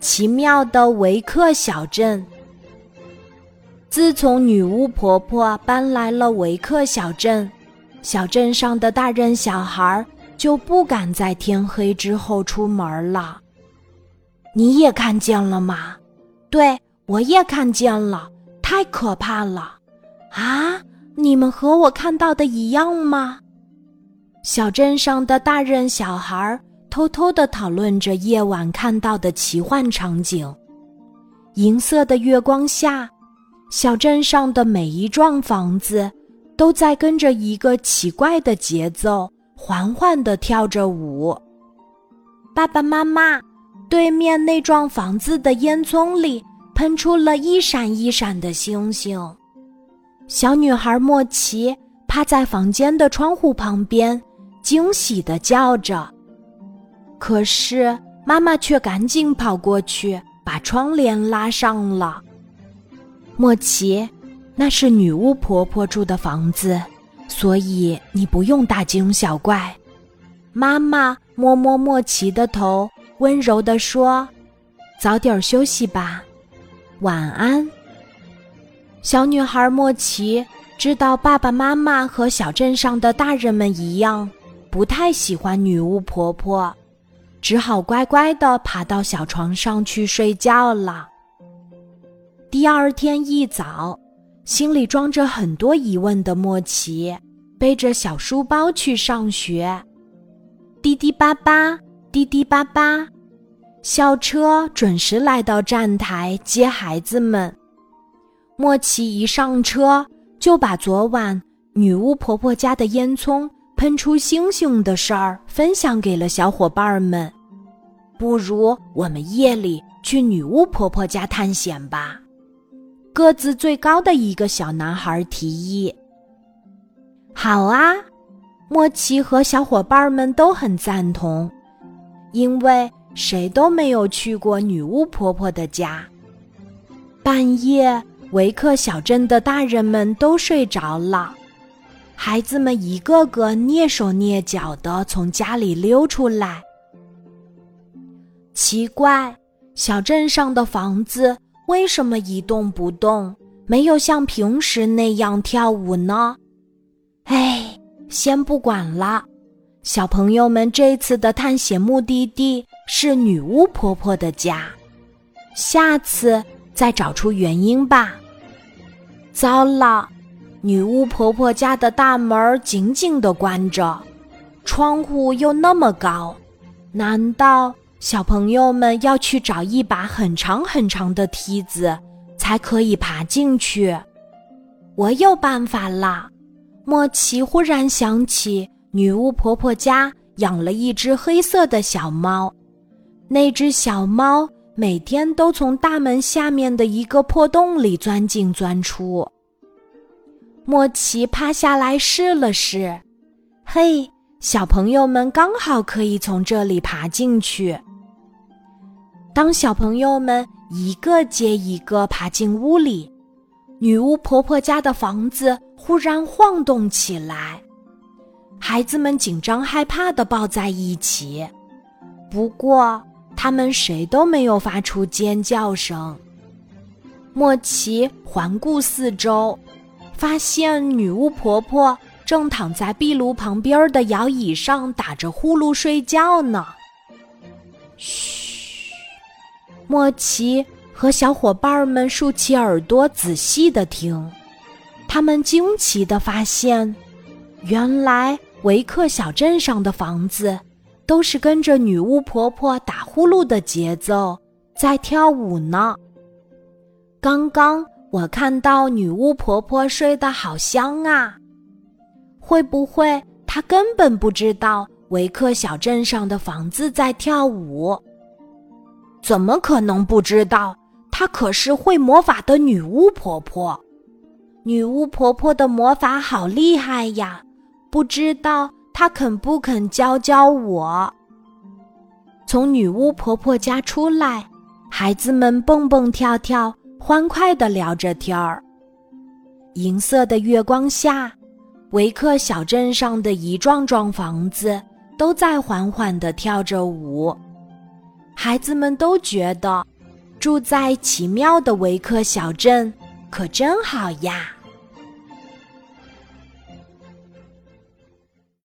奇妙的维克小镇。自从女巫婆婆搬来了维克小镇，小镇上的大人小孩就不敢在天黑之后出门了。你也看见了吗？对，我也看见了，太可怕了！啊，你们和我看到的一样吗？小镇上的大人小孩偷偷的讨论着夜晚看到的奇幻场景。银色的月光下，小镇上的每一幢房子都在跟着一个奇怪的节奏，缓缓的跳着舞。爸爸妈妈，对面那幢房子的烟囱里喷出了一闪一闪的星星。小女孩莫奇趴在房间的窗户旁边。惊喜的叫着，可是妈妈却赶紧跑过去，把窗帘拉上了。莫奇，那是女巫婆婆住的房子，所以你不用大惊小怪。妈妈摸摸莫奇的头，温柔地说：“早点休息吧，晚安。”小女孩莫奇知道，爸爸妈妈和小镇上的大人们一样。不太喜欢女巫婆婆，只好乖乖的爬到小床上去睡觉了。第二天一早，心里装着很多疑问的莫奇背着小书包去上学。滴滴叭叭，滴滴叭叭，校车准时来到站台接孩子们。莫奇一上车，就把昨晚女巫婆婆家的烟囱。喷出星星的事儿分享给了小伙伴们，不如我们夜里去女巫婆婆家探险吧。个子最高的一个小男孩提议：“好啊！”莫奇和小伙伴们都很赞同，因为谁都没有去过女巫婆婆的家。半夜，维克小镇的大人们都睡着了。孩子们一个个蹑手蹑脚的从家里溜出来。奇怪，小镇上的房子为什么一动不动，没有像平时那样跳舞呢？哎，先不管了。小朋友们这次的探险目的地是女巫婆婆的家，下次再找出原因吧。糟了！女巫婆婆家的大门紧紧地关着，窗户又那么高，难道小朋友们要去找一把很长很长的梯子才可以爬进去？我有办法啦！莫奇忽然想起，女巫婆婆家养了一只黑色的小猫，那只小猫每天都从大门下面的一个破洞里钻进钻出。莫奇趴下来试了试，嘿，小朋友们刚好可以从这里爬进去。当小朋友们一个接一个爬进屋里，女巫婆婆家的房子忽然晃动起来，孩子们紧张害怕的抱在一起。不过，他们谁都没有发出尖叫声。莫奇环顾四周。发现女巫婆婆正躺在壁炉旁边的摇椅上打着呼噜睡觉呢。嘘，莫奇和小伙伴们竖起耳朵仔细的听，他们惊奇的发现，原来维克小镇上的房子都是跟着女巫婆婆打呼噜的节奏在跳舞呢。刚刚。我看到女巫婆婆睡得好香啊，会不会她根本不知道维克小镇上的房子在跳舞？怎么可能不知道？她可是会魔法的女巫婆婆。女巫婆婆的魔法好厉害呀！不知道她肯不肯教教我？从女巫婆婆家出来，孩子们蹦蹦跳跳。欢快地聊着天儿。银色的月光下，维克小镇上的一幢幢房子都在缓缓地跳着舞。孩子们都觉得住在奇妙的维克小镇可真好呀。